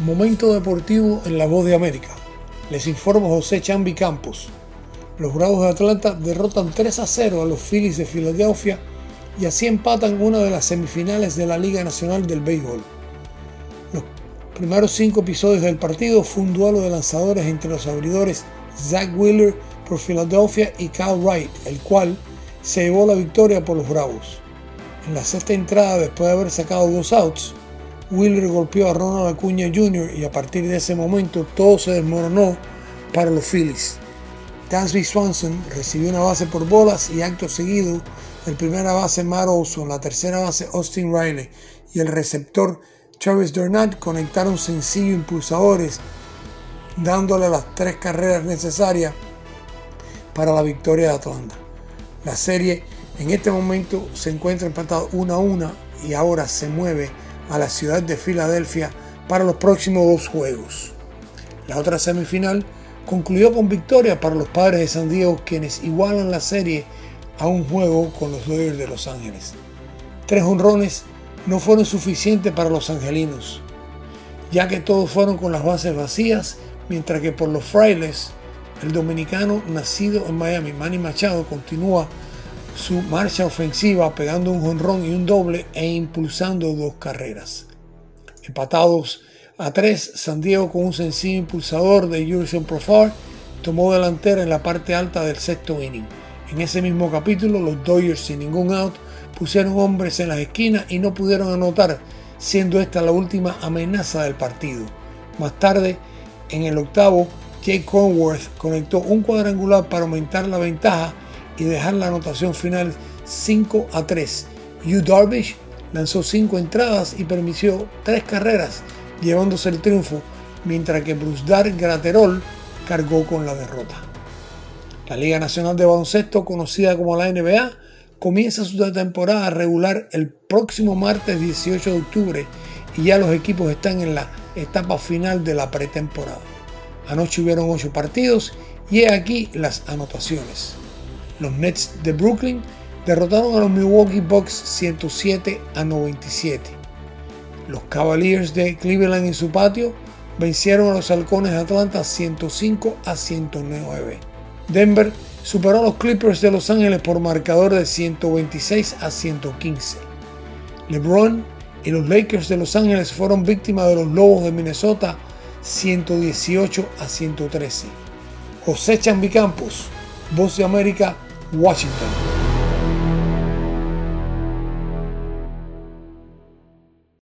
Momento deportivo en la voz de América. Les informo José Chambi Campos. Los Bravos de Atlanta derrotan 3 a 0 a los Phillies de Filadelfia y así empatan una de las semifinales de la Liga Nacional del Béisbol. Los primeros cinco episodios del partido fue un duelo de lanzadores entre los abridores Zach Wheeler por Filadelfia y Kyle Wright, el cual se llevó la victoria por los Bravos. En la sexta entrada, después de haber sacado dos outs, Wheeler golpeó a Ronald Acuña Jr. y a partir de ese momento todo se desmoronó para los Phillies. Dansby Swanson recibió una base por bolas y acto seguido el primera base Matt Olson, la tercera base Austin Riley y el receptor Travis Dornat conectaron sencillo impulsadores dándole las tres carreras necesarias para la victoria de Atlanta. La serie en este momento se encuentra empatada 1 a 1 y ahora se mueve a la ciudad de Filadelfia para los próximos dos juegos. La otra semifinal concluyó con victoria para los padres de San Diego, quienes igualan la serie a un juego con los Dodgers de Los Ángeles. Tres honrones no fueron suficientes para los angelinos, ya que todos fueron con las bases vacías, mientras que por los frailes, el dominicano nacido en Miami, Manny Machado, continúa su marcha ofensiva pegando un jonrón y un doble e impulsando dos carreras. Empatados a tres, San Diego con un sencillo impulsador de Jurgen Profar tomó delantera en la parte alta del sexto inning. En ese mismo capítulo, los Dodgers sin ningún out pusieron hombres en las esquinas y no pudieron anotar, siendo esta la última amenaza del partido. Más tarde, en el octavo, Jake Conworth conectó un cuadrangular para aumentar la ventaja y dejar la anotación final 5 a 3. Yu Darvish lanzó 5 entradas y permitió 3 carreras, llevándose el triunfo, mientras que Bruce Dar Graterol cargó con la derrota. La Liga Nacional de Baloncesto, conocida como la NBA, comienza su temporada regular el próximo martes 18 de octubre y ya los equipos están en la etapa final de la pretemporada. Anoche hubieron 8 partidos y he aquí las anotaciones. Los Nets de Brooklyn derrotaron a los Milwaukee Bucks 107 a 97. Los Cavaliers de Cleveland en su patio vencieron a los Halcones de Atlanta 105 a 109. Denver superó a los Clippers de Los Ángeles por marcador de 126 a 115. LeBron y los Lakers de Los Ángeles fueron víctimas de los Lobos de Minnesota 118 a 113. José Chambi Campos, Voz de América, Washington.